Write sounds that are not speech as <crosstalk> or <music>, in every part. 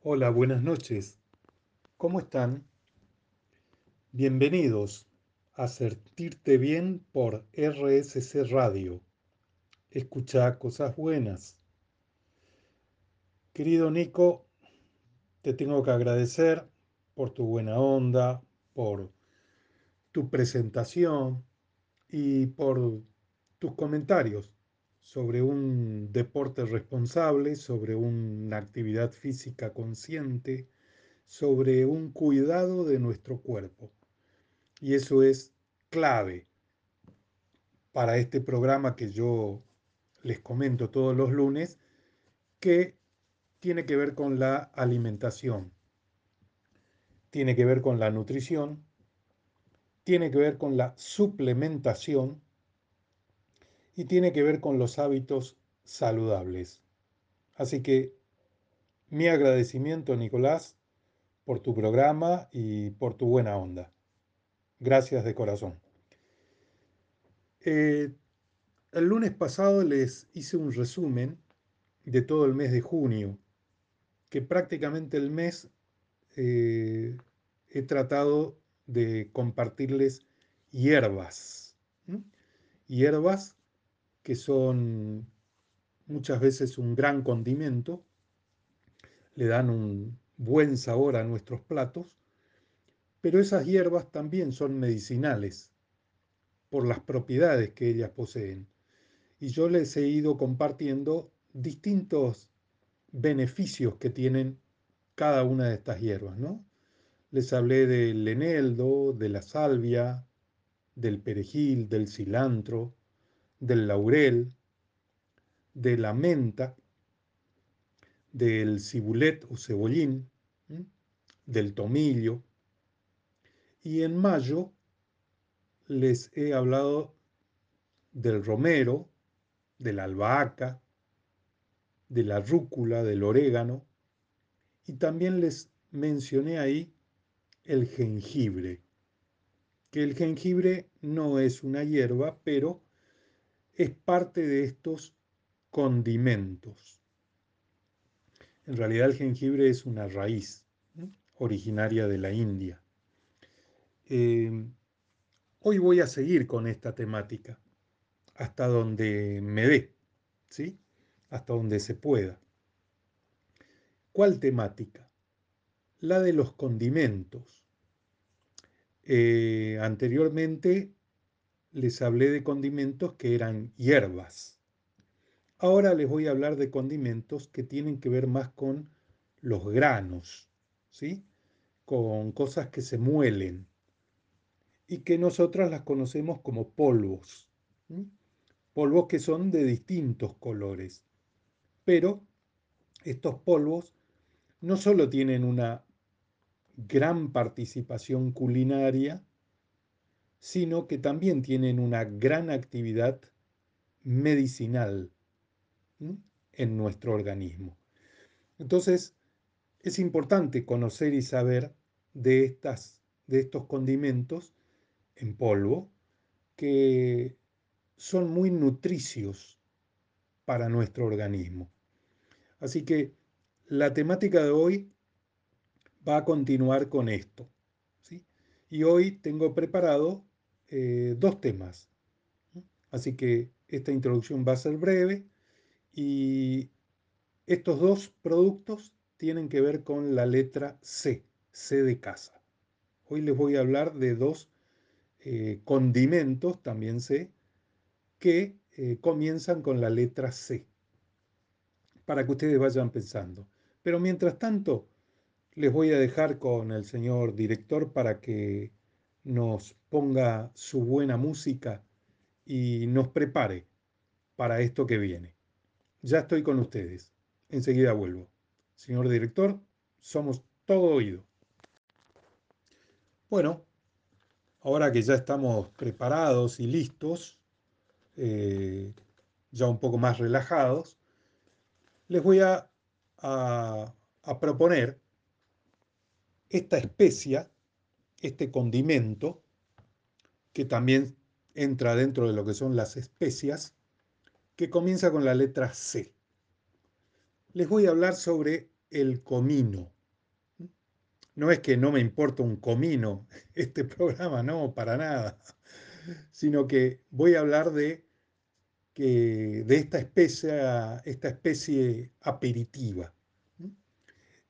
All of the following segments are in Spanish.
Hola, buenas noches. ¿Cómo están? Bienvenidos a Sentirte Bien por RSC Radio. Escucha cosas buenas. Querido Nico, te tengo que agradecer por tu buena onda, por tu presentación y por tus comentarios sobre un deporte responsable, sobre una actividad física consciente, sobre un cuidado de nuestro cuerpo. Y eso es clave para este programa que yo les comento todos los lunes, que tiene que ver con la alimentación, tiene que ver con la nutrición, tiene que ver con la suplementación y tiene que ver con los hábitos saludables. Así que mi agradecimiento, Nicolás, por tu programa y por tu buena onda. Gracias de corazón. Eh, el lunes pasado les hice un resumen de todo el mes de junio, que prácticamente el mes eh, he tratado de compartirles hierbas. Hierbas que son muchas veces un gran condimento, le dan un buen sabor a nuestros platos, pero esas hierbas también son medicinales por las propiedades que ellas poseen. Y yo les he ido compartiendo distintos beneficios que tienen cada una de estas hierbas, ¿no? Les hablé del eneldo, de la salvia, del perejil, del cilantro, del laurel, de la menta, del cibulet o cebollín, del tomillo. Y en mayo les he hablado del romero, de la albahaca, de la rúcula, del orégano, y también les mencioné ahí el jengibre, que el jengibre no es una hierba, pero es parte de estos condimentos. En realidad el jengibre es una raíz originaria de la India. Eh, hoy voy a seguir con esta temática hasta donde me dé, ¿sí? Hasta donde se pueda. ¿Cuál temática? La de los condimentos. Eh, anteriormente les hablé de condimentos que eran hierbas. Ahora les voy a hablar de condimentos que tienen que ver más con los granos, ¿sí? Con cosas que se muelen y que nosotras las conocemos como polvos. Polvos que son de distintos colores. Pero estos polvos no solo tienen una gran participación culinaria, sino que también tienen una gran actividad medicinal en nuestro organismo. Entonces, es importante conocer y saber de, estas, de estos condimentos en polvo que son muy nutricios para nuestro organismo. Así que la temática de hoy va a continuar con esto. ¿sí? Y hoy tengo preparado eh, dos temas. Así que esta introducción va a ser breve y estos dos productos tienen que ver con la letra C, C de casa. Hoy les voy a hablar de dos eh, condimentos, también C, que eh, comienzan con la letra C, para que ustedes vayan pensando. Pero mientras tanto, les voy a dejar con el señor director para que nos ponga su buena música y nos prepare para esto que viene. Ya estoy con ustedes. Enseguida vuelvo. Señor director, somos todo oído. Bueno, ahora que ya estamos preparados y listos, eh, ya un poco más relajados, les voy a, a proponer esta especia este condimento, que también entra dentro de lo que son las especias, que comienza con la letra C. Les voy a hablar sobre el comino. No es que no me importa un comino <laughs> este programa, no, para nada, sino que voy a hablar de, que, de esta, especie, esta especie aperitiva.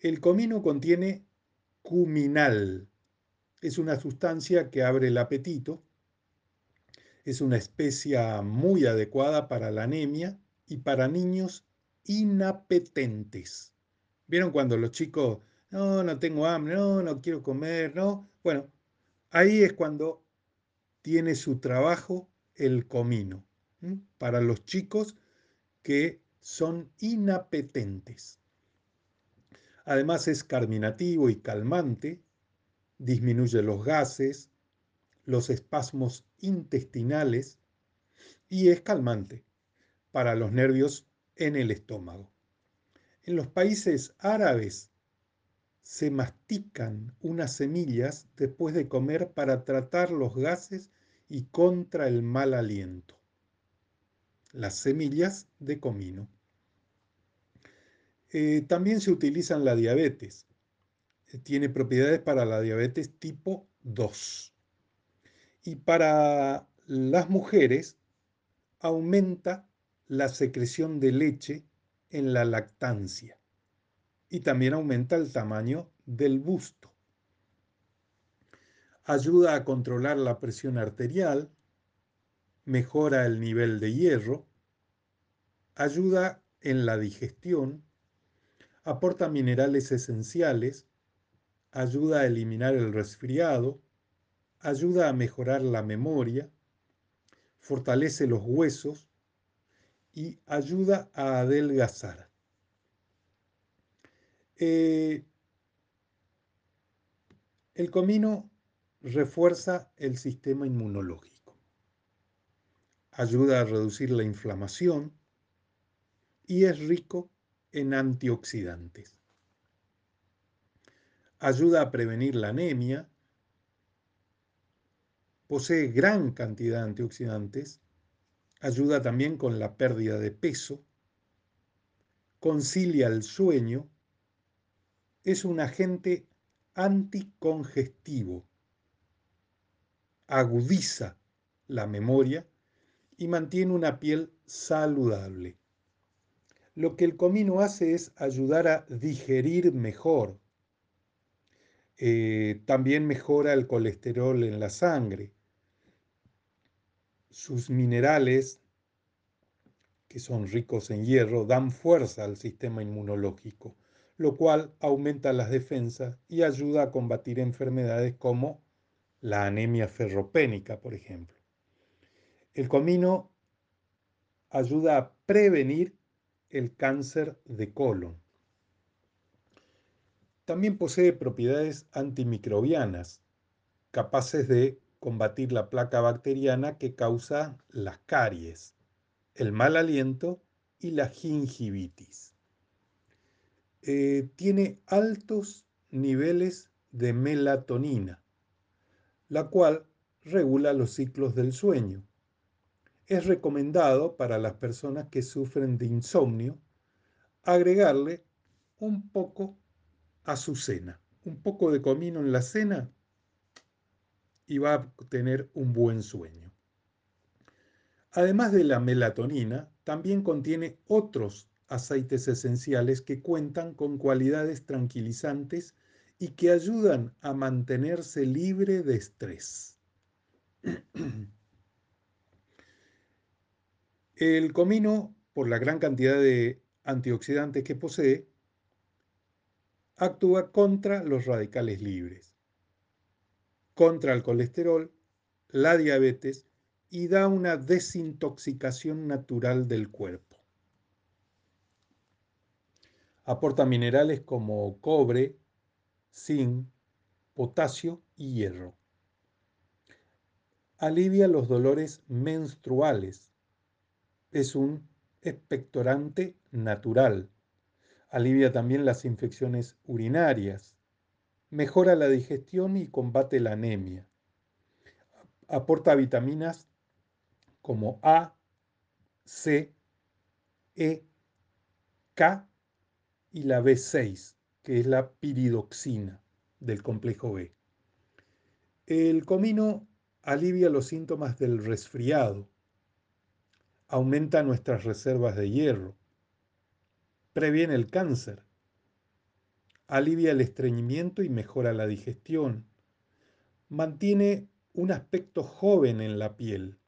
El comino contiene cuminal, es una sustancia que abre el apetito, es una especia muy adecuada para la anemia y para niños inapetentes. ¿Vieron cuando los chicos, no, no tengo hambre, no, no quiero comer, no? Bueno, ahí es cuando tiene su trabajo el comino, para los chicos que son inapetentes. Además es carminativo y calmante, disminuye los gases, los espasmos intestinales y es calmante para los nervios en el estómago. En los países árabes se mastican unas semillas después de comer para tratar los gases y contra el mal aliento. Las semillas de comino. Eh, también se utiliza la diabetes. Tiene propiedades para la diabetes tipo 2. Y para las mujeres aumenta la secreción de leche en la lactancia y también aumenta el tamaño del busto. Ayuda a controlar la presión arterial, mejora el nivel de hierro, ayuda en la digestión, aporta minerales esenciales, ayuda a eliminar el resfriado, ayuda a mejorar la memoria, fortalece los huesos, y ayuda a adelgazar. Eh, el comino refuerza el sistema inmunológico, ayuda a reducir la inflamación y es rico en antioxidantes. Ayuda a prevenir la anemia, posee gran cantidad de antioxidantes ayuda también con la pérdida de peso, concilia el sueño, es un agente anticongestivo, agudiza la memoria y mantiene una piel saludable. Lo que el comino hace es ayudar a digerir mejor. Eh, también mejora el colesterol en la sangre sus minerales, que son ricos en hierro, dan fuerza al sistema inmunológico, lo cual aumenta las defensas y ayuda a combatir enfermedades como la anemia ferropénica, por ejemplo. El comino ayuda a prevenir el cáncer de colon. También posee propiedades antimicrobianas, capaces de combatir la placa bacteriana que causa las caries, el mal aliento y la gingivitis. Eh, tiene altos niveles de melatonina, la cual regula los ciclos del sueño. Es recomendado para las personas que sufren de insomnio agregarle un poco a su cena. Un poco de comino en la cena y va a tener un buen sueño. Además de la melatonina, también contiene otros aceites esenciales que cuentan con cualidades tranquilizantes y que ayudan a mantenerse libre de estrés. El comino, por la gran cantidad de antioxidantes que posee, actúa contra los radicales libres contra el colesterol, la diabetes y da una desintoxicación natural del cuerpo. Aporta minerales como cobre, zinc, potasio y hierro. Alivia los dolores menstruales. Es un expectorante natural. Alivia también las infecciones urinarias mejora la digestión y combate la anemia. Aporta vitaminas como A, C, E, K y la B6, que es la piridoxina del complejo B. El comino alivia los síntomas del resfriado, aumenta nuestras reservas de hierro, previene el cáncer, alivia el estreñimiento y mejora la digestión, mantiene un aspecto joven en la piel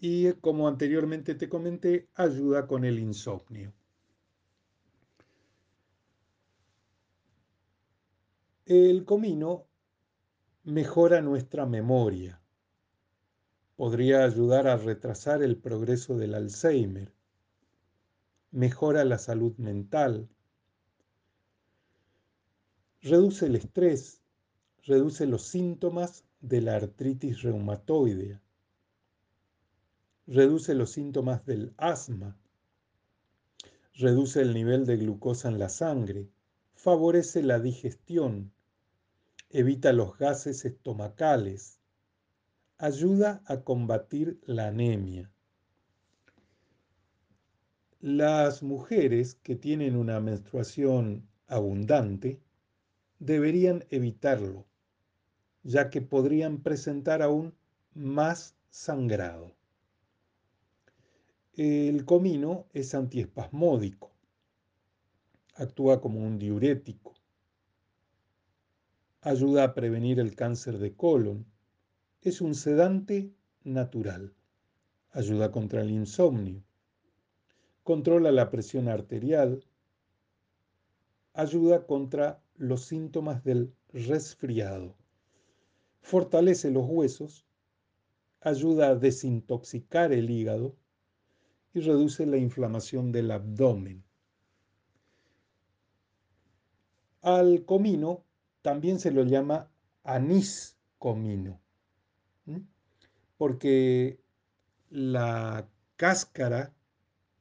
y, como anteriormente te comenté, ayuda con el insomnio. El comino mejora nuestra memoria. Podría ayudar a retrasar el progreso del Alzheimer. Mejora la salud mental. Reduce el estrés. Reduce los síntomas de la artritis reumatoidea. Reduce los síntomas del asma. Reduce el nivel de glucosa en la sangre. Favorece la digestión evita los gases estomacales, ayuda a combatir la anemia. Las mujeres que tienen una menstruación abundante deberían evitarlo, ya que podrían presentar aún más sangrado. El comino es antiespasmódico, actúa como un diurético, ayuda a prevenir el cáncer de colon, es un sedante natural, ayuda contra el insomnio, controla la presión arterial, ayuda contra los síntomas del resfriado, fortalece los huesos, ayuda a desintoxicar el hígado y reduce la inflamación del abdomen. Al comino también se lo llama anís comino, porque la cáscara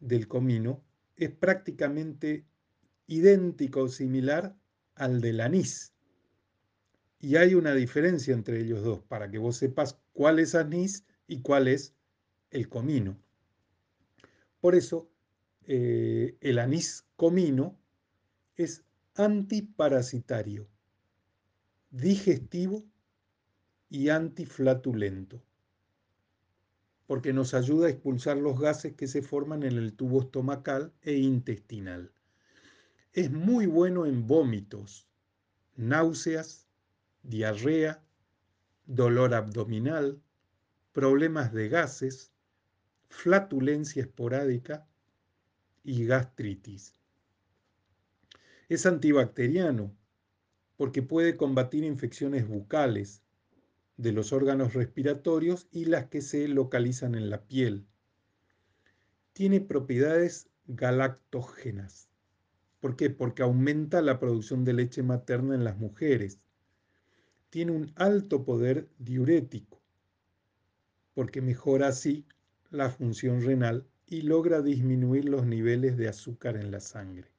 del comino es prácticamente idéntico o similar al del anís. Y hay una diferencia entre ellos dos para que vos sepas cuál es anís y cuál es el comino. Por eso, eh, el anís comino es antiparasitario digestivo y antiflatulento, porque nos ayuda a expulsar los gases que se forman en el tubo estomacal e intestinal. Es muy bueno en vómitos, náuseas, diarrea, dolor abdominal, problemas de gases, flatulencia esporádica y gastritis. Es antibacteriano, porque puede combatir infecciones bucales de los órganos respiratorios y las que se localizan en la piel. Tiene propiedades galactógenas. ¿Por qué? Porque aumenta la producción de leche materna en las mujeres. Tiene un alto poder diurético, porque mejora así la función renal y logra disminuir los niveles de azúcar en la sangre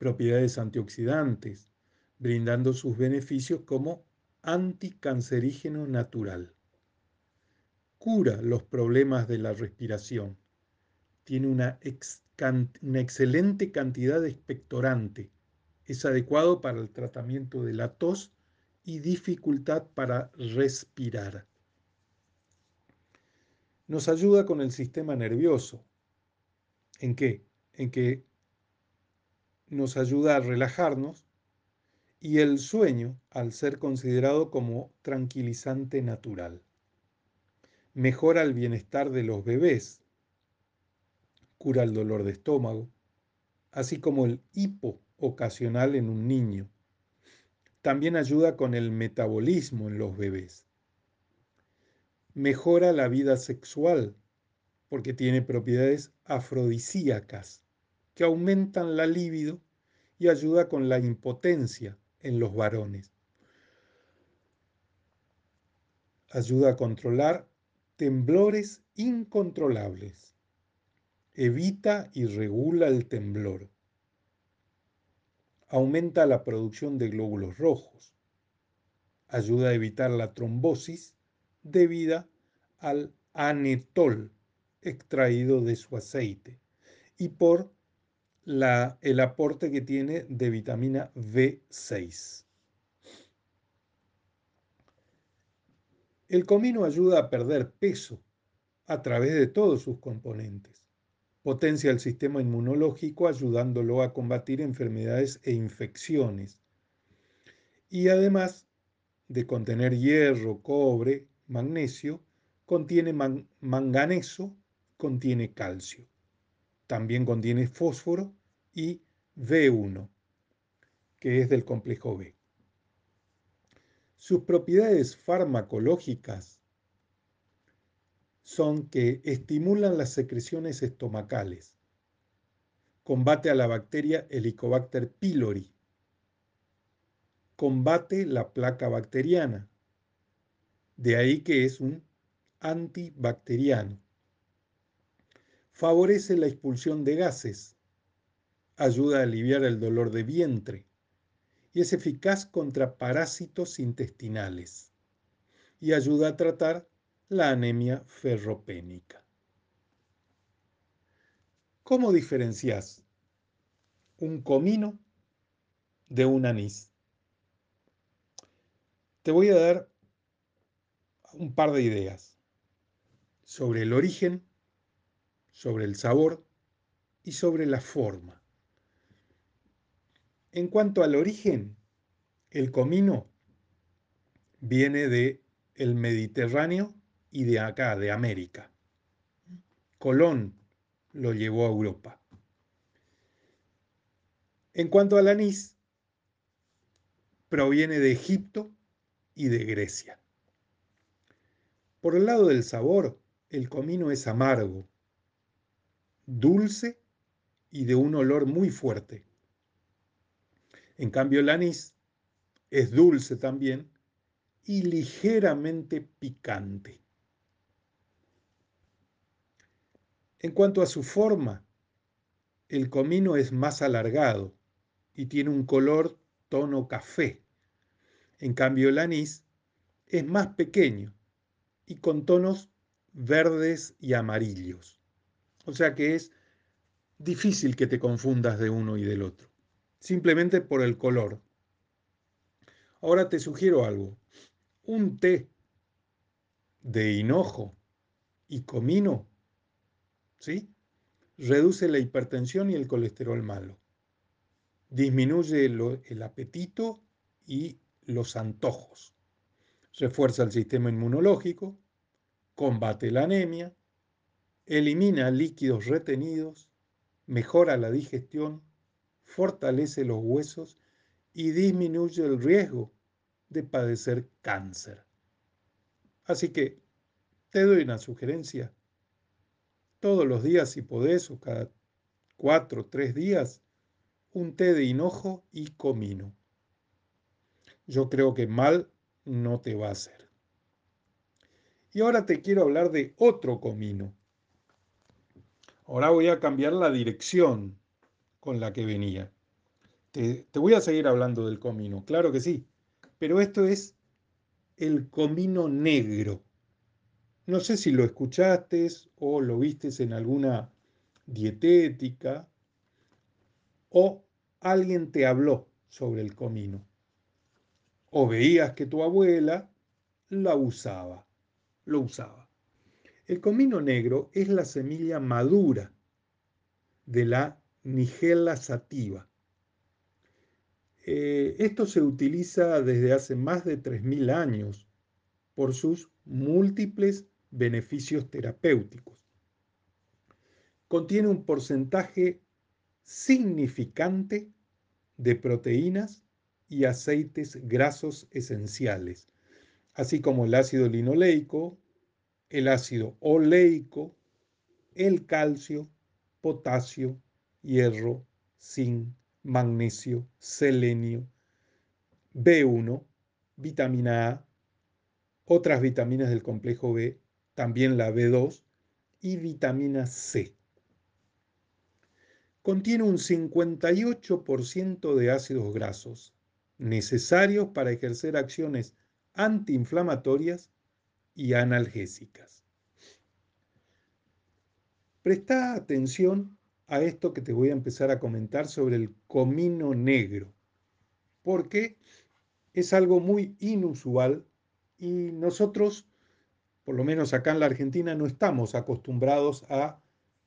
propiedades antioxidantes, brindando sus beneficios como anticancerígeno natural. Cura los problemas de la respiración. Tiene una, una excelente cantidad de expectorante. Es adecuado para el tratamiento de la tos y dificultad para respirar. Nos ayuda con el sistema nervioso. ¿En qué? En que nos ayuda a relajarnos y el sueño al ser considerado como tranquilizante natural. Mejora el bienestar de los bebés, cura el dolor de estómago, así como el hipo ocasional en un niño. También ayuda con el metabolismo en los bebés. Mejora la vida sexual porque tiene propiedades afrodisíacas que aumentan la libido y ayuda con la impotencia en los varones. Ayuda a controlar temblores incontrolables. Evita y regula el temblor. Aumenta la producción de glóbulos rojos. Ayuda a evitar la trombosis debida al anetol extraído de su aceite y por el aporte que tiene de vitamina B6. El comino ayuda a perder peso a través de todos sus componentes. Potencia el sistema inmunológico ayudándolo a combatir enfermedades e infecciones. Y además de contener hierro, cobre, magnesio, contiene manganeso, contiene calcio. También contiene fósforo y B1, que es del complejo B. Sus propiedades farmacológicas son que estimulan las secreciones estomacales, combate a la bacteria Helicobacter pylori, combate la placa bacteriana, de ahí que es un antibacteriano. Favorece la expulsión de gases, ayuda a aliviar el dolor de vientre y es eficaz contra parásitos intestinales y ayuda a tratar la anemia ferropénica. ¿Cómo diferencias un comino de un anís? Te voy a dar un par de ideas sobre el origen, sobre el sabor y sobre la forma. En cuanto al origen, el comino viene de el Mediterráneo y de acá, de América. Colón lo llevó a Europa. En cuanto al anís, proviene de Egipto y de Grecia. Por el lado del sabor, el comino es amargo, dulce y de un olor muy fuerte. En cambio, el anís es dulce también y ligeramente picante. En cuanto a su forma, el comino es más alargado y tiene un color tono café. En cambio, el anís es más pequeño y con tonos verdes y amarillos. O sea que es difícil que te confundas de uno y del otro, simplemente por el color. Ahora te sugiero algo. Un té de hinojo y comino ¿sí? Reduce la hipertensión y el colesterol malo. Disminuye el apetito y los antojos. Refuerza el sistema inmunológico, combate la anemia, elimina líquidos retenidos, mejora la digestión, fortalece los huesos y disminuye el riesgo de padecer cáncer. Así que te doy una sugerencia todos los días si podés, o cada cuatro o tres días, un té de hinojo y comino. Yo creo que mal no te va a hacer. Y ahora te quiero hablar de otro comino. Ahora voy a cambiar la dirección con la que venía. Te, voy a seguir hablando del comino, claro que sí, pero esto es el comino negro. No sé si lo escuchaste o lo viste en alguna dietética o alguien te habló sobre el comino o veías que tu abuela la usaba, lo usaba. El comino negro es la semilla madura de la Nigella sativa. Eh, esto se utiliza desde hace más de 3.000 años por sus múltiples beneficios terapéuticos. Contiene un porcentaje significante de proteínas y aceites grasos esenciales, así como el ácido linoleico, el ácido oleico, el calcio, potasio, hierro, zinc, magnesio, selenio, B1, vitamina A, otras vitaminas del complejo B también la B2 y vitamina C. Contiene un 58% de ácidos grasos necesarios para ejercer acciones antiinflamatorias y analgésicas. Presta atención a esto que te voy a empezar a comentar sobre el comino negro, porque es algo muy inusual y nosotros, por lo menos acá en la Argentina, no estamos acostumbrados a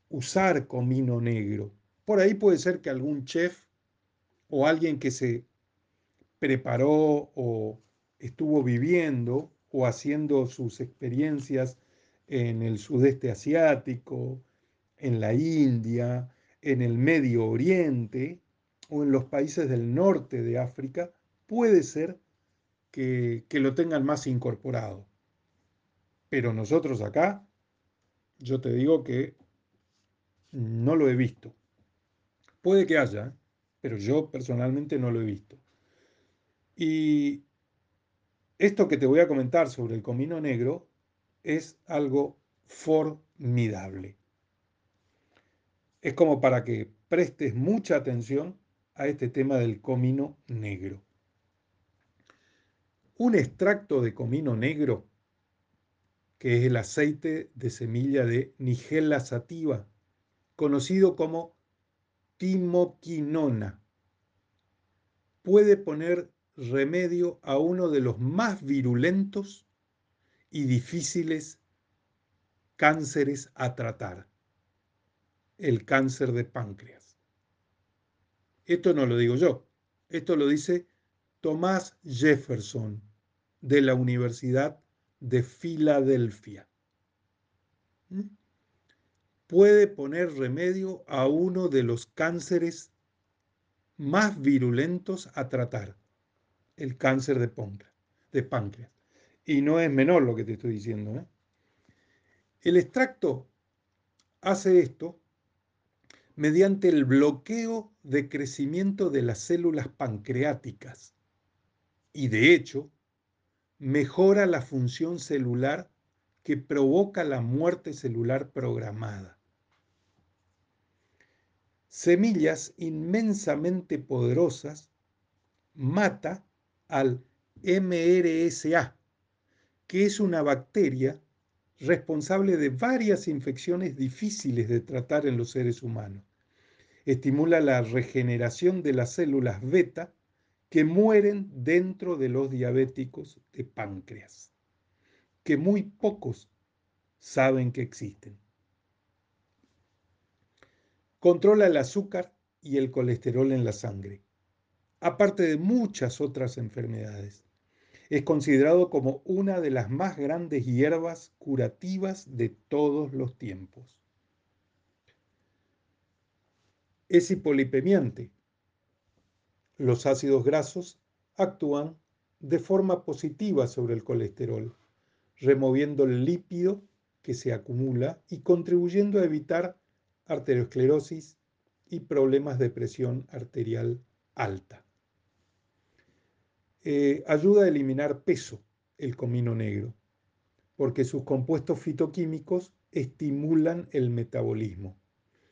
usar comino negro. Por ahí puede ser que algún chef o alguien que se preparó o estuvo viviendo o haciendo sus experiencias en el sudeste asiático, en la India, en el Medio Oriente o en los países del norte de África, puede ser que, lo tengan más incorporado. Pero nosotros acá, yo te digo que no lo he visto. Puede que haya, pero yo personalmente no lo he visto. Y esto que te voy a comentar sobre el comino negro es algo formidable. Es como para que prestes mucha atención a este tema del comino negro. Un extracto de comino negro, que es el aceite de semilla de Nigella sativa, conocido como timoquinona, puede poner remedio a uno de los más virulentos y difíciles cánceres a tratar, el cáncer de páncreas. Esto no lo digo yo, esto lo dice Thomas Jefferson de la Universidad de Filadelfia. ¿Mm? Puede poner remedio a uno de los cánceres más virulentos a tratar, el cáncer de páncreas. Y no es menor lo que te estoy diciendo. ¿eh? El extracto hace esto mediante el bloqueo de crecimiento de las células pancreáticas y de hecho mejora la función celular que provoca la muerte celular programada. Semillas inmensamente poderosas mata al MRSA, que es una bacteria responsable de varias infecciones difíciles de tratar en los seres humanos. Estimula la regeneración de las células beta que mueren dentro de los diabéticos de páncreas, que muy pocos saben que existen. Controla el azúcar y el colesterol en la sangre aparte de muchas otras enfermedades. Es considerado como una de las más grandes hierbas curativas de todos los tiempos. Es hipolipemiante. Los ácidos grasos actúan de forma positiva sobre el colesterol, removiendo el lípido que se acumula y contribuyendo a evitar arteriosclerosis y problemas de presión arterial alta. Eh, ayuda a eliminar peso el comino negro, porque sus compuestos fitoquímicos estimulan el metabolismo.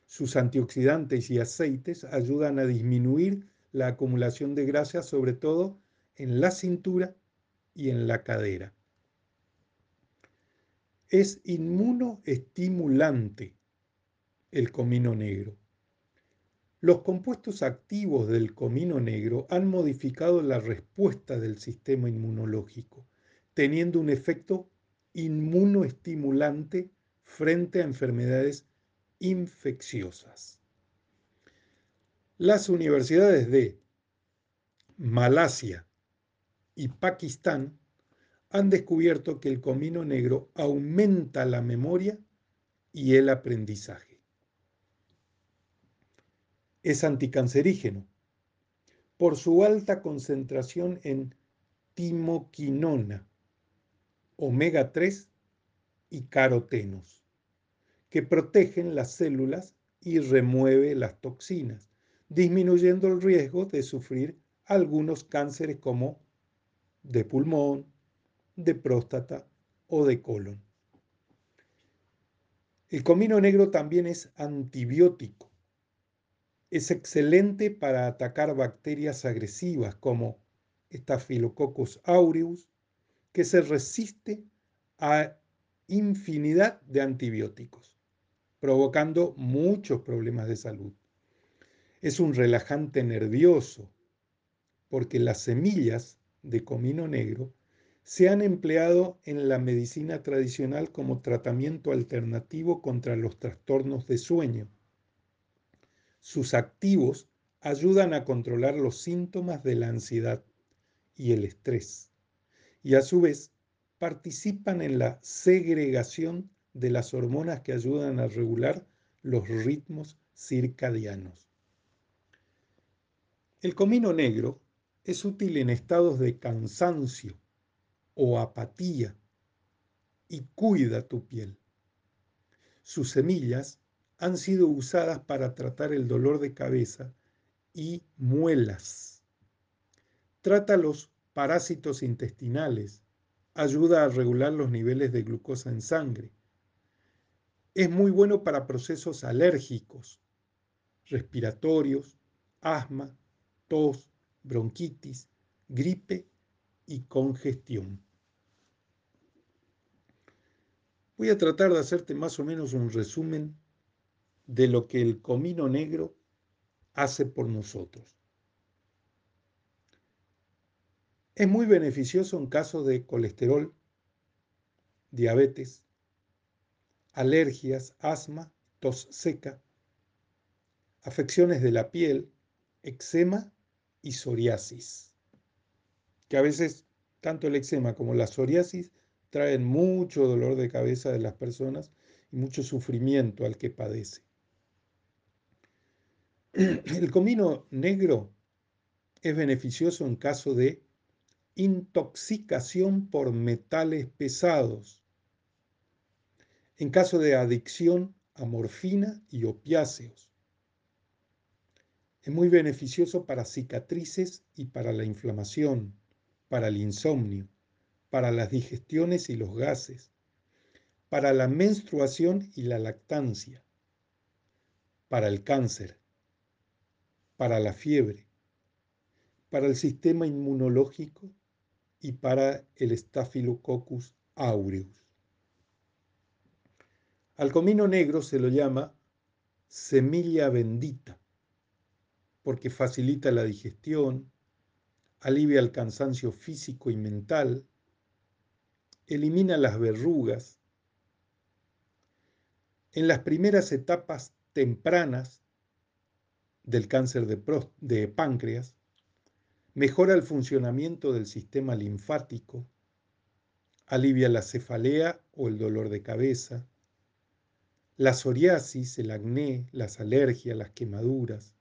Sus antioxidantes y aceites ayudan a disminuir la acumulación de grasa, sobre todo en la cintura y en la cadera. Es inmunoestimulante el comino negro. Los compuestos activos del comino negro han modificado la respuesta del sistema inmunológico, teniendo un efecto inmunoestimulante frente a enfermedades infecciosas. Las universidades de Malasia y Pakistán han descubierto que el comino negro aumenta la memoria y el aprendizaje es anticancerígeno por su alta concentración en timoquinona, omega 3 y carotenos, que protegen las células y remueve las toxinas, disminuyendo el riesgo de sufrir algunos cánceres como de pulmón, de próstata o de colon. El comino negro también es antibiótico es excelente para atacar bacterias agresivas como Staphylococcus aureus, que se resiste a infinidad de antibióticos. provocando muchos problemas de salud. Es un relajante nervioso porque las semillas de comino negro se han empleado en la medicina tradicional como tratamiento alternativo contra los trastornos de sueño. Sus activos ayudan a controlar los síntomas de la ansiedad y el estrés y a su vez participan en la segregación de las hormonas que ayudan a regular los ritmos circadianos. El comino negro es útil en estados de cansancio o apatía y cuida tu piel. Sus semillas han sido usadas para tratar el dolor de cabeza y muelas. Trata los parásitos intestinales, ayuda a regular los niveles de glucosa en sangre. Es muy bueno para procesos alérgicos, respiratorios, asma, tos, bronquitis, gripe y congestión. Voy a tratar de hacerte más o menos un resumen de lo que el comino negro hace por nosotros. Es muy beneficioso en casos de colesterol, diabetes, alergias, asma, tos seca, afecciones de la piel, eczema y psoriasis. Que a veces tanto el eczema como la psoriasis traen mucho dolor de cabeza de las personas y mucho sufrimiento al que padece. <clears throat> El comino negro es beneficioso en caso de intoxicación por metales pesados, en caso de adicción a morfina y opiáceos. Es muy beneficioso para cicatrices y para la inflamación, para el insomnio, para las digestiones y los gases, para la menstruación y la lactancia, para el cáncer, para la fiebre, para el sistema inmunológico y para el Staphylococcus aureus. Al comino negro se lo llama semilla bendita porque facilita la digestión, alivia el cansancio físico y mental, elimina las verrugas. En las primeras etapas tempranas del cáncer de, páncreas, mejora el funcionamiento del sistema linfático, alivia la cefalea o el dolor de cabeza, la psoriasis, el acné, las alergias, las quemaduras,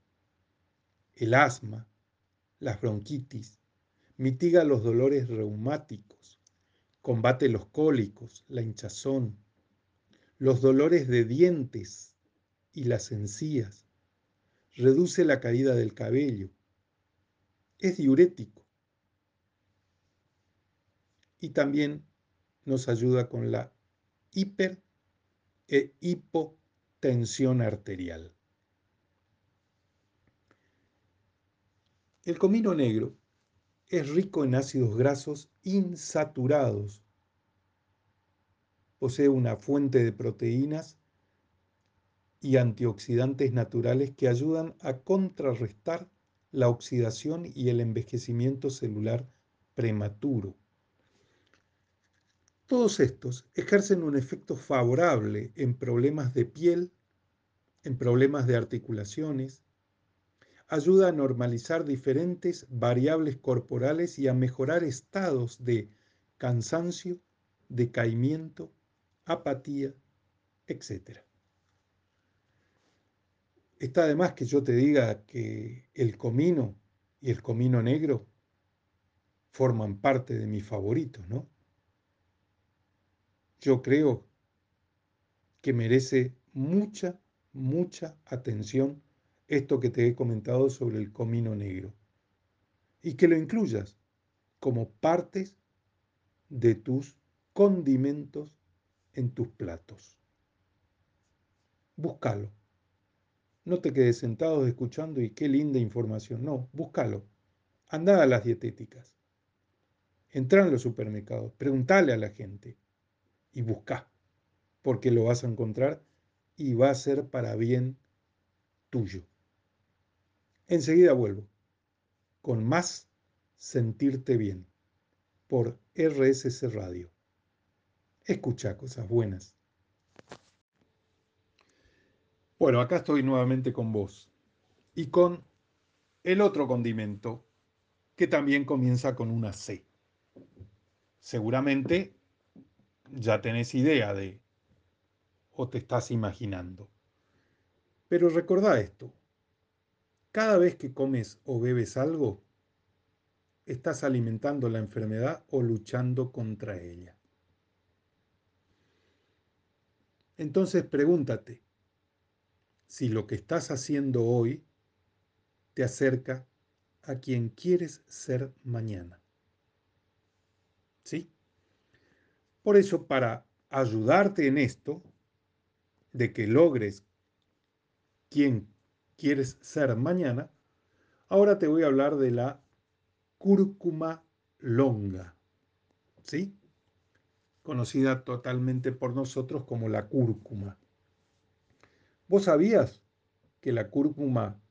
el asma, las bronquitis, mitiga los dolores reumáticos, combate los cólicos, la hinchazón, los dolores de dientes y las encías, reduce la caída del cabello, es diurético y también nos ayuda con la hiper e hipotensión arterial. El comino negro es rico en ácidos grasos insaturados. Posee una fuente de proteínas y antioxidantes naturales que ayudan a contrarrestar la oxidación y el envejecimiento celular prematuro. Todos estos ejercen un efecto favorable en problemas de piel, en problemas de articulaciones, ayuda a normalizar diferentes variables corporales y a mejorar estados de cansancio, decaimiento, apatía, etc. Está además que yo te diga que el comino y el comino negro forman parte de mis favoritos, ¿no? Yo creo que merece mucha, mucha atención esto que te he comentado sobre el comino negro y que lo incluyas como partes de tus condimentos en tus platos. Búscalo. No te quedes sentado escuchando y qué linda información. No, búscalo. Anda a las dietéticas. Entra en los supermercados, preguntale a la gente y busca, porque lo vas a encontrar y va a ser para bien tuyo. Enseguida vuelvo con más sentirte bien por RSC Radio. Escucha cosas buenas. Bueno, acá estoy nuevamente con vos y con el otro condimento que también comienza con una C. Seguramente ya tenés idea de o te estás imaginando. Pero recordá esto. Cada vez que comes o bebes algo, estás alimentando la enfermedad o luchando contra ella. Entonces pregúntate si lo que estás haciendo hoy te acerca a quien quieres ser mañana. ¿Sí? Por eso, para ayudarte en esto, de que logres quien quieres ser mañana, ahora te voy a hablar de la cúrcuma longa, ¿sí? Conocida totalmente por nosotros como la cúrcuma. ¿Vos sabías que la cúrcuma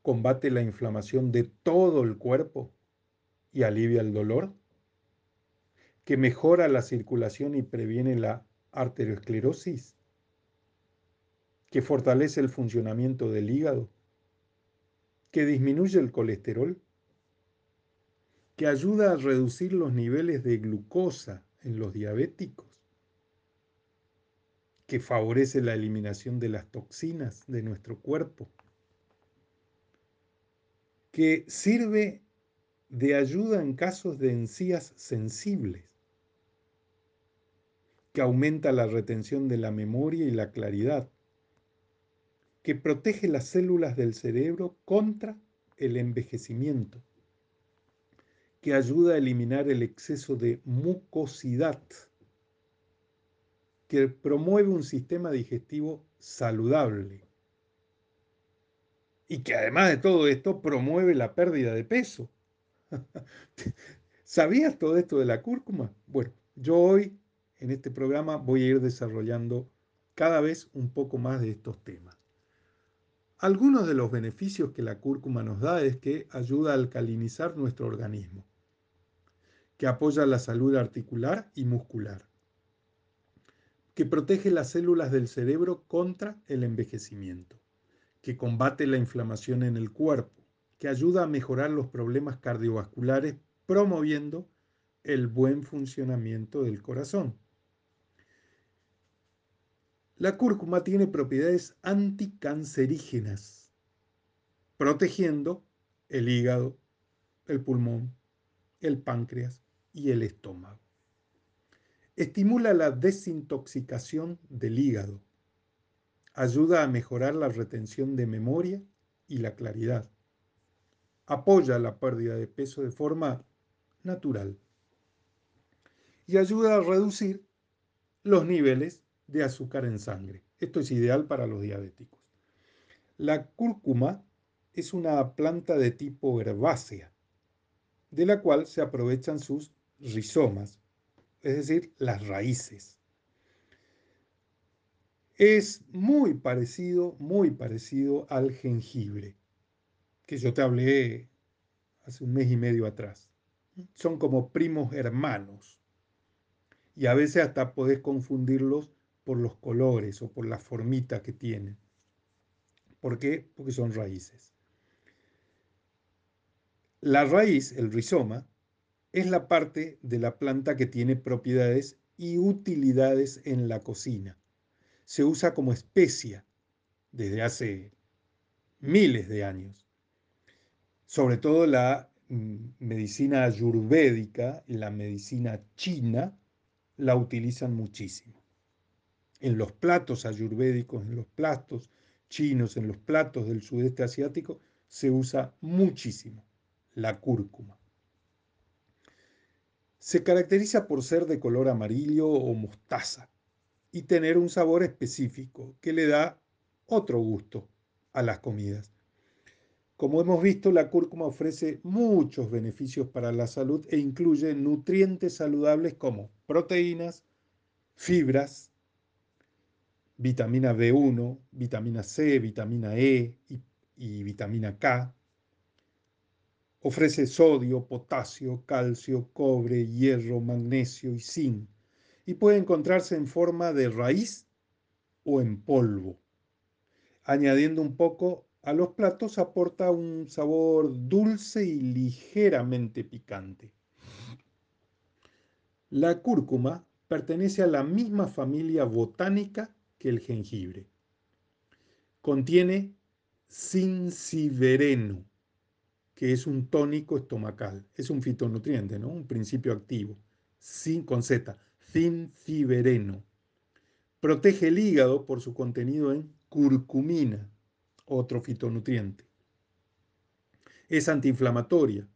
combate la inflamación de todo el cuerpo y alivia el dolor? ¿Que mejora la circulación y previene la arteriosclerosis? ¿Que fortalece el funcionamiento del hígado? ¿Que disminuye el colesterol? ¿Que ayuda a reducir los niveles de glucosa en los diabéticos? Que favorece la eliminación de las toxinas de nuestro cuerpo, que sirve de ayuda en casos de encías sensibles, que aumenta la retención de la memoria y la claridad, que protege las células del cerebro contra el envejecimiento, que ayuda a eliminar el exceso de mucosidad, que promueve un sistema digestivo saludable y que además de todo esto promueve la pérdida de peso. <laughs> ¿Sabías todo esto de la cúrcuma? Bueno, yo hoy en este programa voy a ir desarrollando cada vez un poco más de estos temas. Algunos de los beneficios que la cúrcuma nos da es que ayuda a alcalinizar nuestro organismo, que apoya la salud articular y muscular, que protege las células del cerebro contra el envejecimiento, que combate la inflamación en el cuerpo, que ayuda a mejorar los problemas cardiovasculares promoviendo el buen funcionamiento del corazón. La cúrcuma tiene propiedades anticancerígenas, protegiendo el hígado, el pulmón, el páncreas y el estómago. Estimula la desintoxicación del hígado. Ayuda a mejorar la retención de memoria y la claridad. Apoya la pérdida de peso de forma natural. Y ayuda a reducir los niveles de azúcar en sangre. Esto es ideal para los diabéticos. La cúrcuma es una planta de tipo herbácea, de la cual se aprovechan sus rizomas es decir, las raíces. Es muy parecido, muy parecido al jengibre, que yo te hablé hace un mes y medio atrás. Son como primos hermanos. Y a veces hasta podés confundirlos por los colores o por la formita que tienen. ¿Por qué? Porque son raíces. La raíz, el rizoma, es la parte de la planta que tiene propiedades y utilidades en la cocina. Se usa como especia desde hace miles de años. Sobre todo la mm, medicina ayurvédica la medicina china la utilizan muchísimo. En los platos ayurvédicos, en los platos chinos, en los platos del sudeste asiático, se usa muchísimo la cúrcuma. Se caracteriza por ser de color amarillo o mostaza y tener un sabor específico que le da otro gusto a las comidas. Como hemos visto, la cúrcuma ofrece muchos beneficios para la salud e incluye nutrientes saludables como proteínas, fibras, vitamina B1, vitamina C, vitamina E y, vitamina K. Ofrece sodio, potasio, calcio, cobre, hierro, magnesio y zinc. Y puede encontrarse en forma de raíz o en polvo. Añadiendo un poco a los platos aporta un sabor dulce y ligeramente picante. La cúrcuma pertenece a la misma familia botánica que el jengibre. Contiene cincivereno, que es un tónico estomacal. Es un fitonutriente, ¿no? Un principio activo. Sin, con Z, cincivereno. Protege el hígado por su contenido en curcumina, otro fitonutriente. Es antiinflamatoria.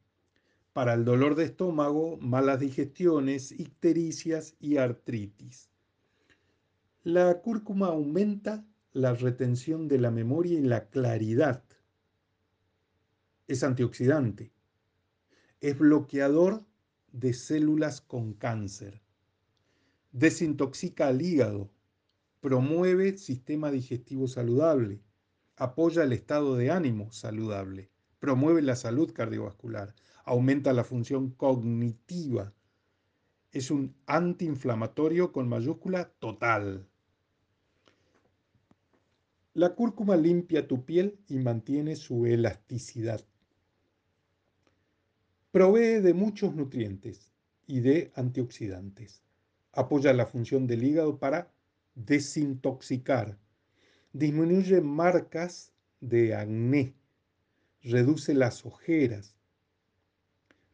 Para el dolor de estómago, malas digestiones, ictericias y artritis. La cúrcuma aumenta la retención de la memoria y la claridad. Es antioxidante. Es bloqueador de células con cáncer. Desintoxica al hígado. Promueve sistema digestivo saludable apoya el estado de ánimo saludable, promueve la salud cardiovascular, aumenta la función cognitiva. Es un antiinflamatorio con mayúscula total. La cúrcuma limpia tu piel y mantiene su elasticidad. Provee de muchos nutrientes y de antioxidantes. Apoya la función del hígado para desintoxicar disminuye marcas de acné, reduce las ojeras,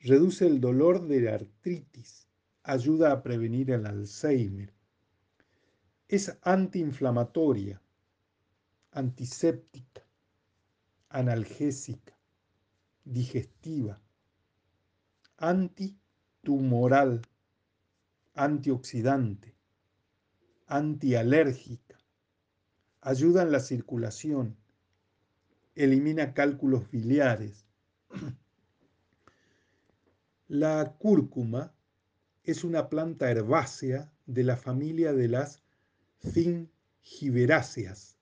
reduce el dolor de la artritis, ayuda a prevenir el Alzheimer. Es antiinflamatoria, antiséptica, analgésica, digestiva, antitumoral, antioxidante, antialérgica ayuda en la circulación, elimina cálculos biliares. <clears throat> La cúrcuma es una planta herbácea de la familia de las zingiberáceas,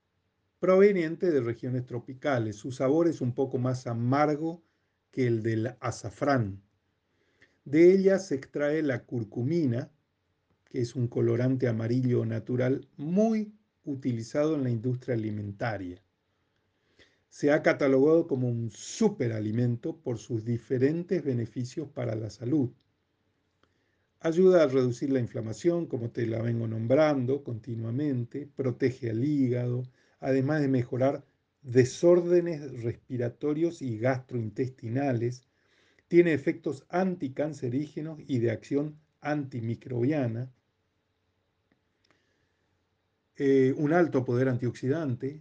proveniente de regiones tropicales. Su sabor es un poco más amargo que el del azafrán. De ella se extrae la curcumina, que es un colorante amarillo natural muy utilizado en la industria alimentaria. Se ha catalogado como un superalimento por sus diferentes beneficios para la salud. Ayuda a reducir la inflamación, como te la vengo nombrando continuamente, protege al hígado, además de mejorar desórdenes respiratorios y gastrointestinales, tiene efectos anticancerígenos y de acción antimicrobiana, eh, un alto poder antioxidante,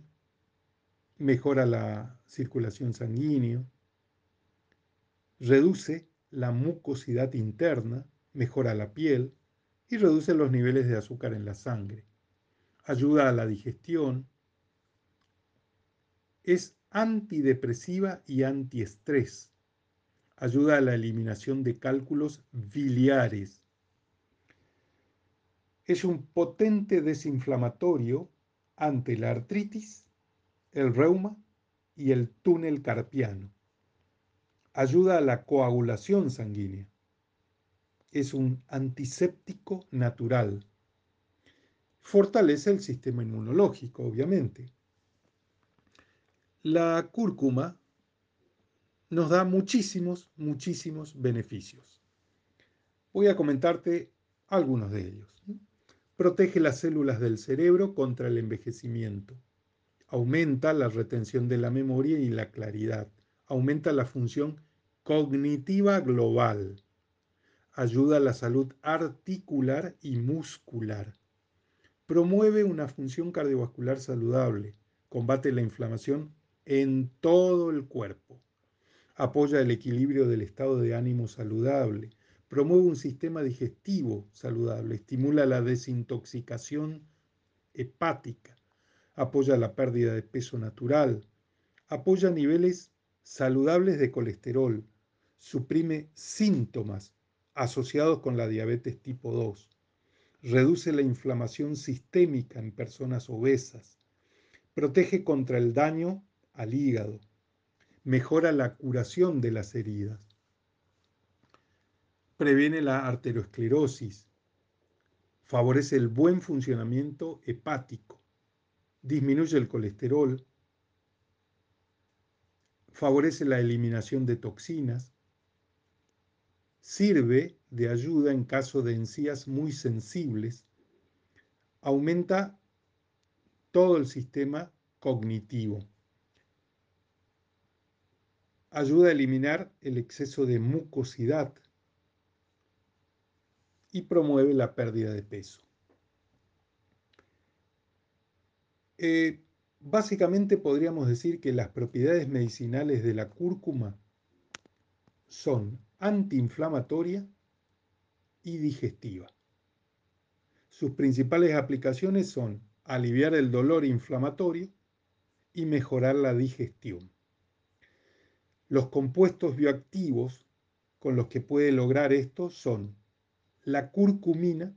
mejora la circulación sanguínea, reduce la mucosidad interna, mejora la piel y reduce los niveles de azúcar en la sangre. Ayuda a la digestión. Es antidepresiva y antiestrés. Ayuda a la eliminación de cálculos biliares es un potente desinflamatorio ante la artritis, el reuma y el túnel carpiano. Ayuda a la coagulación sanguínea. Es un antiséptico natural. Fortalece el sistema inmunológico, obviamente. La cúrcuma nos da muchísimos, muchísimos beneficios. Voy a comentarte algunos de ellos. Protege las células del cerebro contra el envejecimiento. Aumenta la retención de la memoria y la claridad. Aumenta la función cognitiva global. Ayuda a la salud articular y muscular. Promueve una función cardiovascular saludable. Combate la inflamación en todo el cuerpo. Apoya el equilibrio del estado de ánimo saludable promueve un sistema digestivo saludable, estimula la desintoxicación hepática, apoya la pérdida de peso natural, apoya niveles saludables de colesterol, suprime síntomas asociados con la diabetes tipo 2, reduce la inflamación sistémica en personas obesas, protege contra el daño al hígado, mejora la curación de las heridas, previene la arteriosclerosis, favorece el buen funcionamiento hepático, disminuye el colesterol, favorece la eliminación de toxinas, sirve de ayuda en caso de encías muy sensibles, aumenta todo el sistema cognitivo, ayuda a eliminar el exceso de mucosidad y promueve la pérdida de peso. Eh, básicamente podríamos decir que las propiedades medicinales de la cúrcuma son antiinflamatoria y digestiva. Sus principales aplicaciones son aliviar el dolor inflamatorio y mejorar la digestión. Los compuestos bioactivos con los que puede lograr esto son la curcumina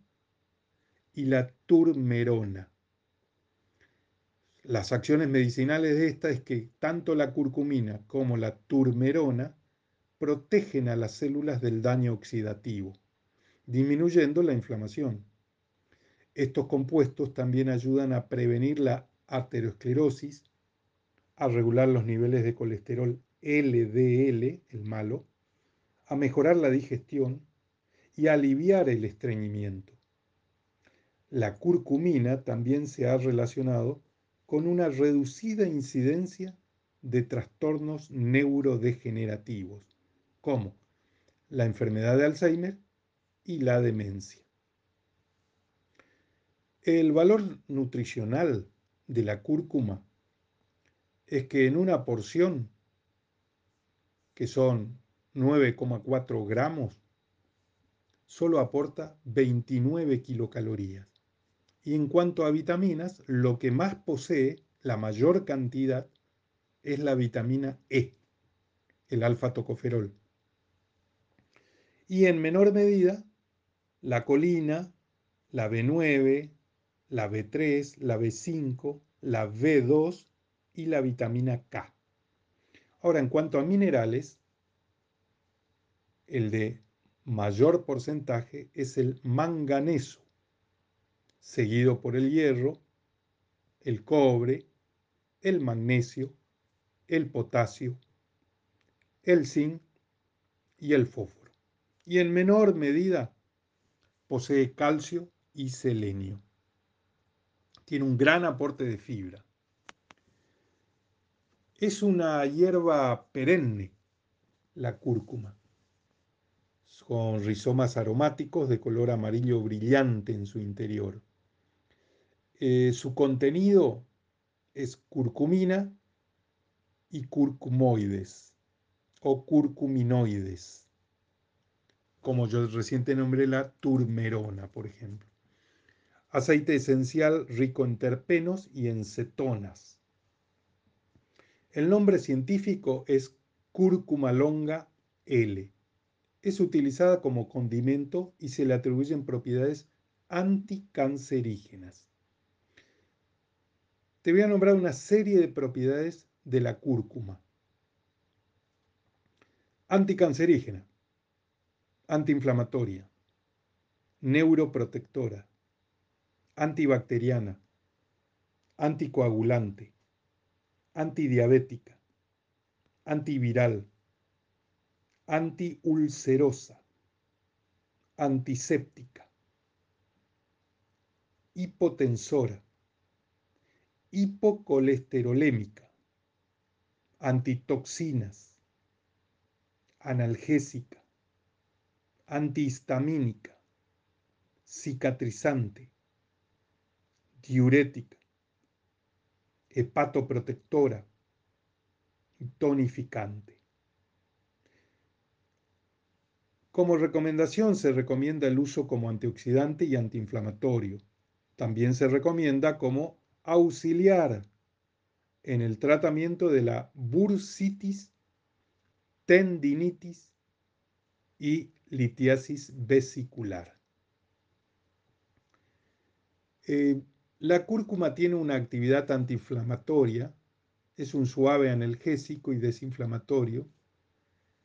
y la turmerona. Las acciones medicinales de esta es que tanto la curcumina como la turmerona protegen a las células del daño oxidativo, disminuyendo la inflamación. Estos compuestos también ayudan a prevenir la arteriosclerosis, a regular los niveles de colesterol LDL, el malo, a mejorar la digestión y a aliviar el estreñimiento. La curcumina también se ha relacionado con una reducida incidencia de trastornos neurodegenerativos como la enfermedad de Alzheimer y la demencia. El valor nutricional de la cúrcuma es que en una porción, que son 9,4 gramos, solo aporta 29 kilocalorías. Y en cuanto a vitaminas, lo que más posee, la mayor cantidad, es la vitamina E, el alfa-tocoferol, y en menor medida la colina, la B9, la B3, la B5, la B2 y la vitamina K. Ahora, en cuanto a minerales, el de mayor porcentaje es el manganeso, seguido por el hierro, el cobre, el magnesio, el potasio, el zinc y el fósforo y en menor medida posee calcio y selenio. Tiene un gran aporte de fibra. Es una hierba perenne, la cúrcuma, con rizomas aromáticos de color amarillo brillante en su interior. Eh, su contenido es curcumina y curcumoides o curcuminoides como yo reciente nombré la turmerona, por ejemplo. Aceite esencial rico en terpenos y en cetonas. El nombre científico es cúrcuma longa L. Es utilizada como condimento y se le atribuyen propiedades anticancerígenas. Te voy a nombrar una serie de propiedades de la cúrcuma. Anticancerígena antiinflamatoria, neuroprotectora, antibacteriana, anticoagulante, antidiabética, antiviral, antiulcerosa, antiséptica, hipotensora, hipocolesterolémica, antitoxinas, analgésica, antihistamínica, cicatrizante, diurética, hepatoprotectora y tonificante. Como recomendación se recomienda el uso como antioxidante y antiinflamatorio. También se recomienda como auxiliar en el tratamiento de la bursitis, tendinitis y litiasis vesicular. Eh, la cúrcuma tiene una actividad antiinflamatoria, es un suave analgésico y desinflamatorio,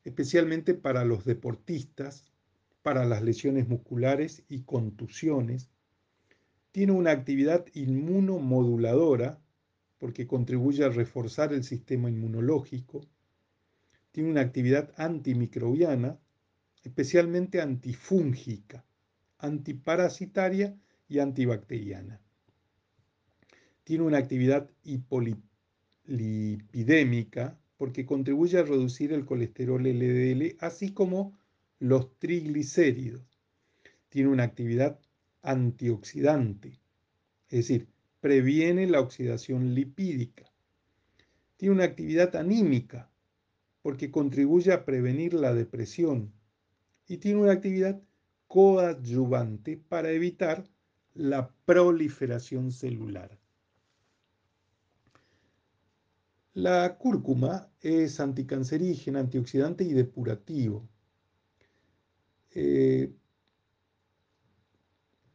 especialmente para los deportistas, para las lesiones musculares y contusiones. Tiene una actividad inmunomoduladora, porque contribuye a reforzar el sistema inmunológico. Tiene una actividad antimicrobiana, especialmente antifúngica, antiparasitaria y antibacteriana. Tiene una actividad hipolipidémica porque contribuye a reducir el colesterol LDL, así como los triglicéridos. Tiene una actividad antioxidante, es decir, previene la oxidación lipídica. Tiene una actividad anímica porque contribuye a prevenir la depresión. Y tiene una actividad coadyuvante para evitar la proliferación celular. La cúrcuma es anticancerígena, antioxidante y depurativo. Eh,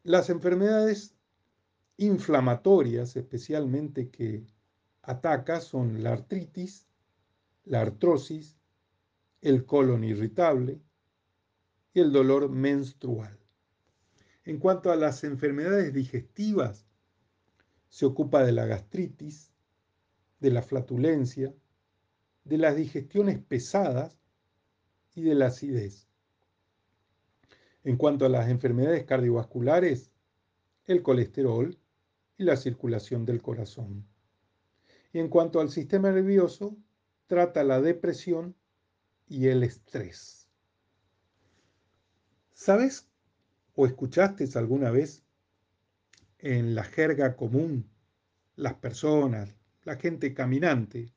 las enfermedades inflamatorias, especialmente que ataca, son la artritis, la artrosis, el colon irritable y el dolor menstrual. En cuanto a las enfermedades digestivas, se ocupa de la gastritis, de la flatulencia, de las digestiones pesadas y de la acidez. En cuanto a las enfermedades cardiovasculares, el colesterol y la circulación del corazón. Y en cuanto al sistema nervioso, trata la depresión y el estrés. ¿Sabes o escuchaste alguna vez en la jerga común las personas, la gente caminante,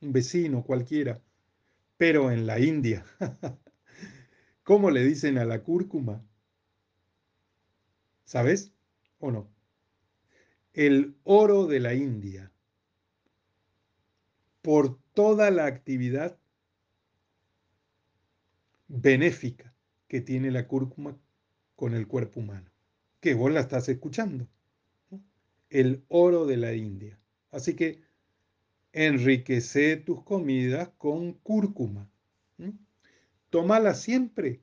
un vecino cualquiera, pero en la India. <laughs> ¿Cómo le dicen a la cúrcuma? ¿Sabes o no? El oro de la India, por toda la actividad benéfica que tiene la cúrcuma con el cuerpo humano, que vos la estás escuchando. El oro de la India. Así que enriquece tus comidas con cúrcuma. Tómala siempre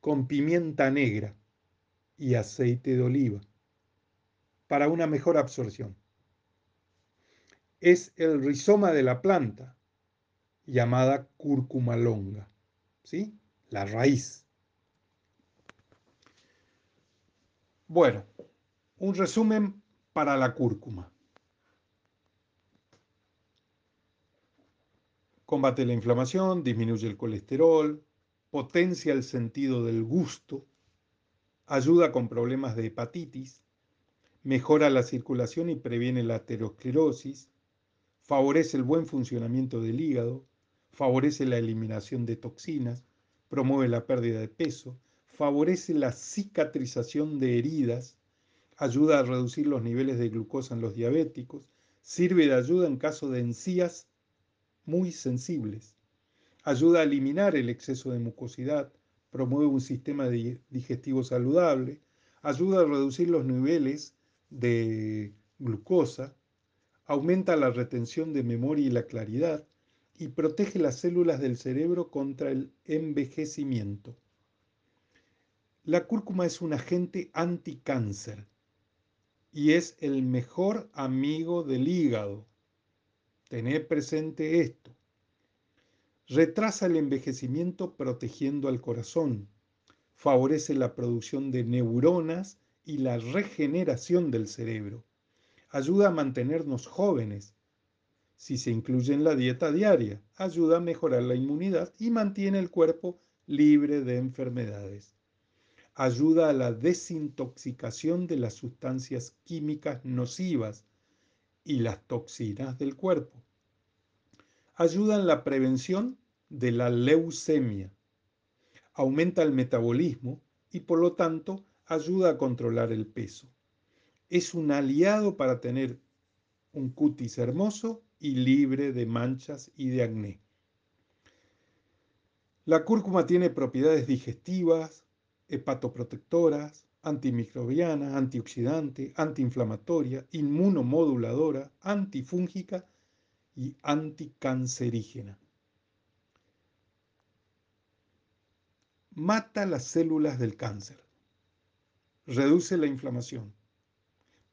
con pimienta negra y aceite de oliva para una mejor absorción. Es el rizoma de la planta llamada cúrcuma longa, ¿sí? La raíz. Bueno, un resumen para la cúrcuma. Combate la inflamación, disminuye el colesterol, potencia el sentido del gusto, ayuda con problemas de hepatitis, mejora la circulación y previene la aterosclerosis, favorece el buen funcionamiento del hígado, favorece la eliminación de toxinas, promueve la pérdida de peso, favorece la cicatrización de heridas, ayuda a reducir los niveles de glucosa en los diabéticos, sirve de ayuda en caso de encías muy sensibles. Ayuda a eliminar el exceso de mucosidad, promueve un sistema digestivo saludable, ayuda a reducir los niveles de glucosa, aumenta la retención de memoria y la claridad y protege las células del cerebro contra el envejecimiento. La cúrcuma es un agente anticáncer y es el mejor amigo del hígado. Tened presente esto. Retrasa el envejecimiento protegiendo al corazón. Favorece la producción de neuronas y la regeneración del cerebro. Ayuda a mantenernos jóvenes. Si se incluye en la dieta diaria, ayuda a mejorar la inmunidad y mantiene el cuerpo libre de enfermedades. Ayuda a la desintoxicación de las sustancias químicas nocivas y las toxinas del cuerpo. Ayuda en la prevención de la leucemia. Aumenta el metabolismo y por lo tanto ayuda a controlar el peso. Es un aliado para tener un cutis hermoso y libre de manchas y de acné. La cúrcuma tiene propiedades digestivas, hepatoprotectoras, antimicrobiana, antioxidante, antiinflamatoria, inmunomoduladora, antifúngica y anticancerígena. Mata las células del cáncer, reduce la inflamación,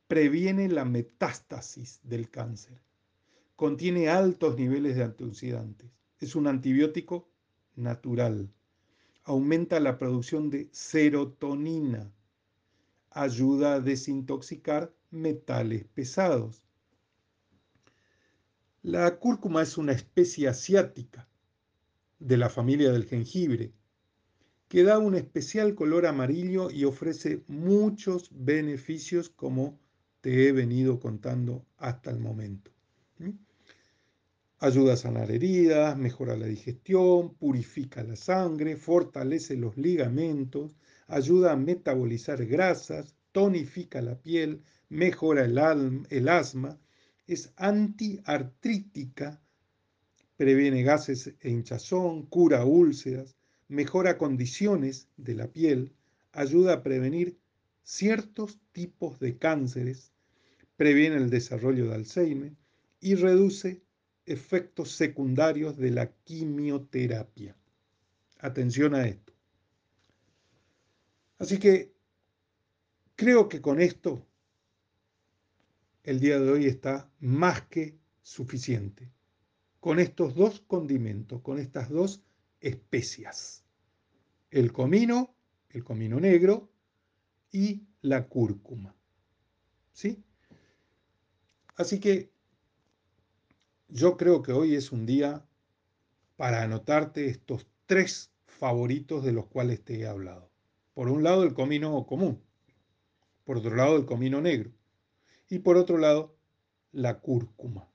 previene la metástasis del cáncer, contiene altos niveles de antioxidantes, es un antibiótico natural, aumenta la producción de serotonina, ayuda a desintoxicar metales pesados. La cúrcuma es una especie asiática de la familia del jengibre que da un especial color amarillo y ofrece muchos beneficios como te he venido contando hasta el momento. Ayuda a sanar heridas, mejora la digestión, purifica la sangre, fortalece los ligamentos, ayuda a metabolizar grasas, tonifica la piel, mejora el, el asma, es antiartrítica, previene gases e hinchazón, cura úlceras, mejora condiciones de la piel, ayuda a prevenir ciertos tipos de cánceres, previene el desarrollo de Alzheimer y reduce efectos secundarios de la quimioterapia. Atención a esto. Así que creo que con esto el día de hoy está más que suficiente. Con estos dos condimentos, con estas dos especias. El comino, el comino negro y la cúrcuma. ¿Sí? Así que yo creo que hoy es un día para anotarte estos tres favoritos de los cuales te he hablado. Por un lado, el comino común. Por otro lado, el comino negro. Y por otro lado, la cúrcuma.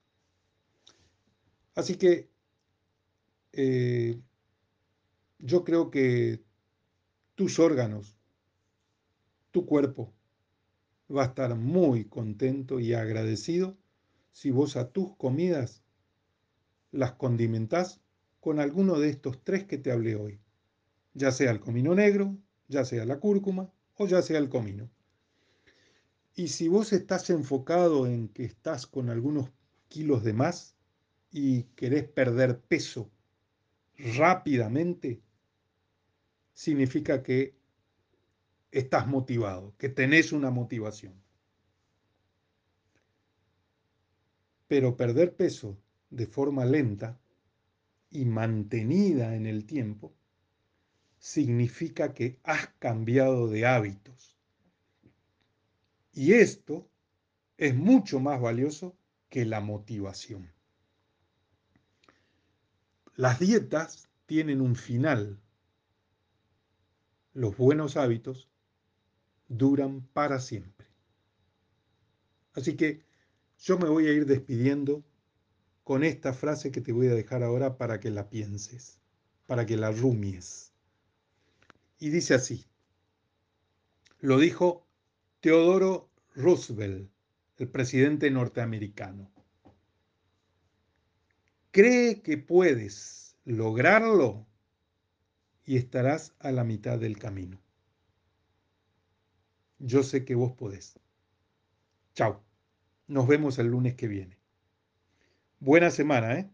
Así que eh, yo creo que tus órganos, tu cuerpo, va a estar muy contento y agradecido si vos a tus comidas las condimentás con alguno de estos tres que te hablé hoy, ya sea el comino negro, ya sea la cúrcuma o ya sea el comino. Y si vos estás enfocado en que estás con algunos kilos de más y querés perder peso rápidamente, significa que estás motivado, que tenés una motivación. Pero perder peso de forma lenta y mantenida en el tiempo significa que has cambiado de hábitos. Y esto es mucho más valioso que la motivación. Las dietas tienen un final los buenos hábitos duran para siempre. Así que yo me voy a ir despidiendo con esta frase que te voy a dejar ahora para que la pienses, para que la rumies. Y dice así, lo dijo Teodoro Roosevelt, el presidente norteamericano. ¿Cree que puedes lograrlo? y estarás a la mitad del camino. Yo sé que vos podés. Chao. Nos vemos el lunes que viene. Buena semana, ¿eh?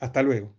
Hasta luego.